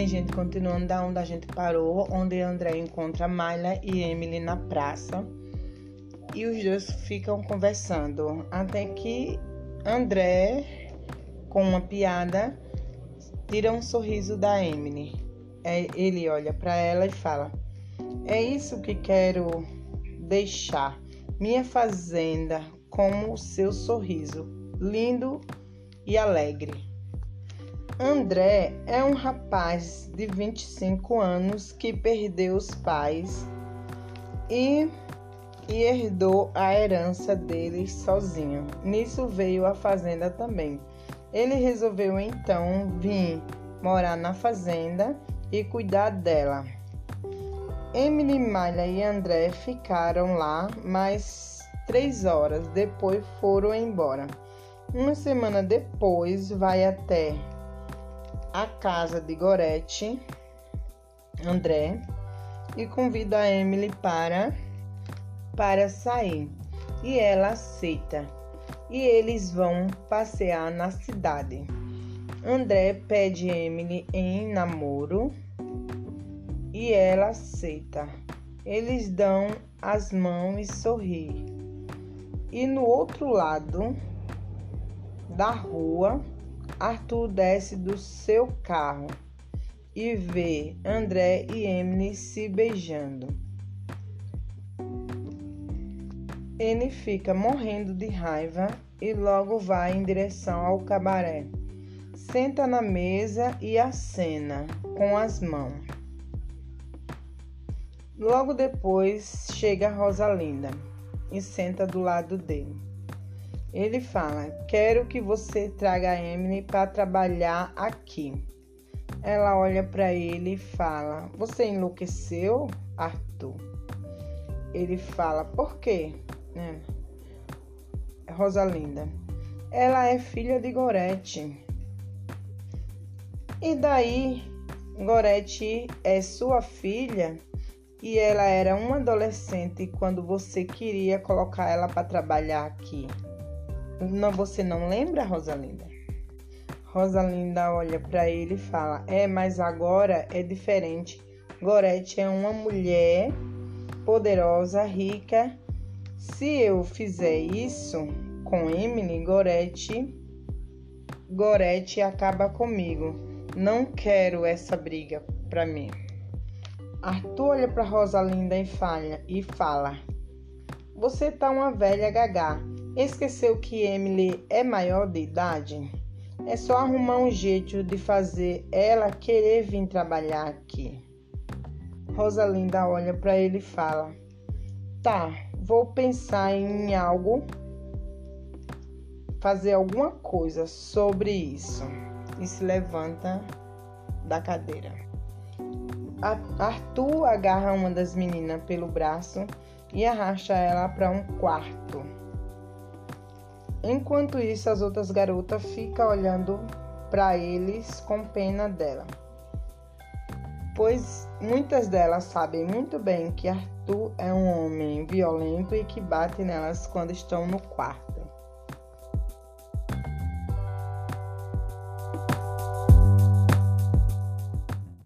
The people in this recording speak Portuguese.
Bem, gente, continuando da onde a gente parou, onde André encontra Mayla e Emily na praça e os dois ficam conversando até que André, com uma piada, tira um sorriso da Emily. É, ele olha para ela e fala: É isso que quero deixar minha fazenda como o seu sorriso, lindo e alegre. André é um rapaz de 25 anos que perdeu os pais e, e herdou a herança deles sozinho. Nisso veio a fazenda também. Ele resolveu então vir morar na fazenda e cuidar dela. Emily, Malha e André ficaram lá mais três horas, depois foram embora. Uma semana depois, vai até a casa de Gorete, André, e convida a Emily para para sair. E ela aceita. E eles vão passear na cidade. André pede Emily em namoro e ela aceita. Eles dão as mãos e sorri. E no outro lado da rua, Arthur desce do seu carro e vê André e Emily se beijando. Ele fica morrendo de raiva e logo vai em direção ao cabaré. Senta na mesa e acena com as mãos. Logo depois chega Rosalinda e senta do lado dele. Ele fala: Quero que você traga a Emily para trabalhar aqui. Ela olha para ele e fala: Você enlouqueceu, Arthur? Ele fala: Por quê? É. Rosalinda: Ela é filha de Gorete. E daí, Gorete é sua filha e ela era uma adolescente quando você queria colocar ela para trabalhar aqui. Não, você não lembra, Rosalinda? Rosalinda olha para ele e fala: É, mas agora é diferente. Gorete é uma mulher poderosa, rica. Se eu fizer isso com Emily, Gorete, Gorete acaba comigo. Não quero essa briga para mim. Arthur olha para Rosalinda e fala, e fala: Você tá uma velha gagá. Esqueceu que Emily é maior de idade? É só arrumar um jeito de fazer ela querer vir trabalhar aqui. Rosalinda olha para ele e fala: Tá, vou pensar em algo, fazer alguma coisa sobre isso. E se levanta da cadeira. Arthur agarra uma das meninas pelo braço e arrasta ela para um quarto. Enquanto isso, as outras garotas ficam olhando para eles com pena dela, pois muitas delas sabem muito bem que Arthur é um homem violento e que bate nelas quando estão no quarto.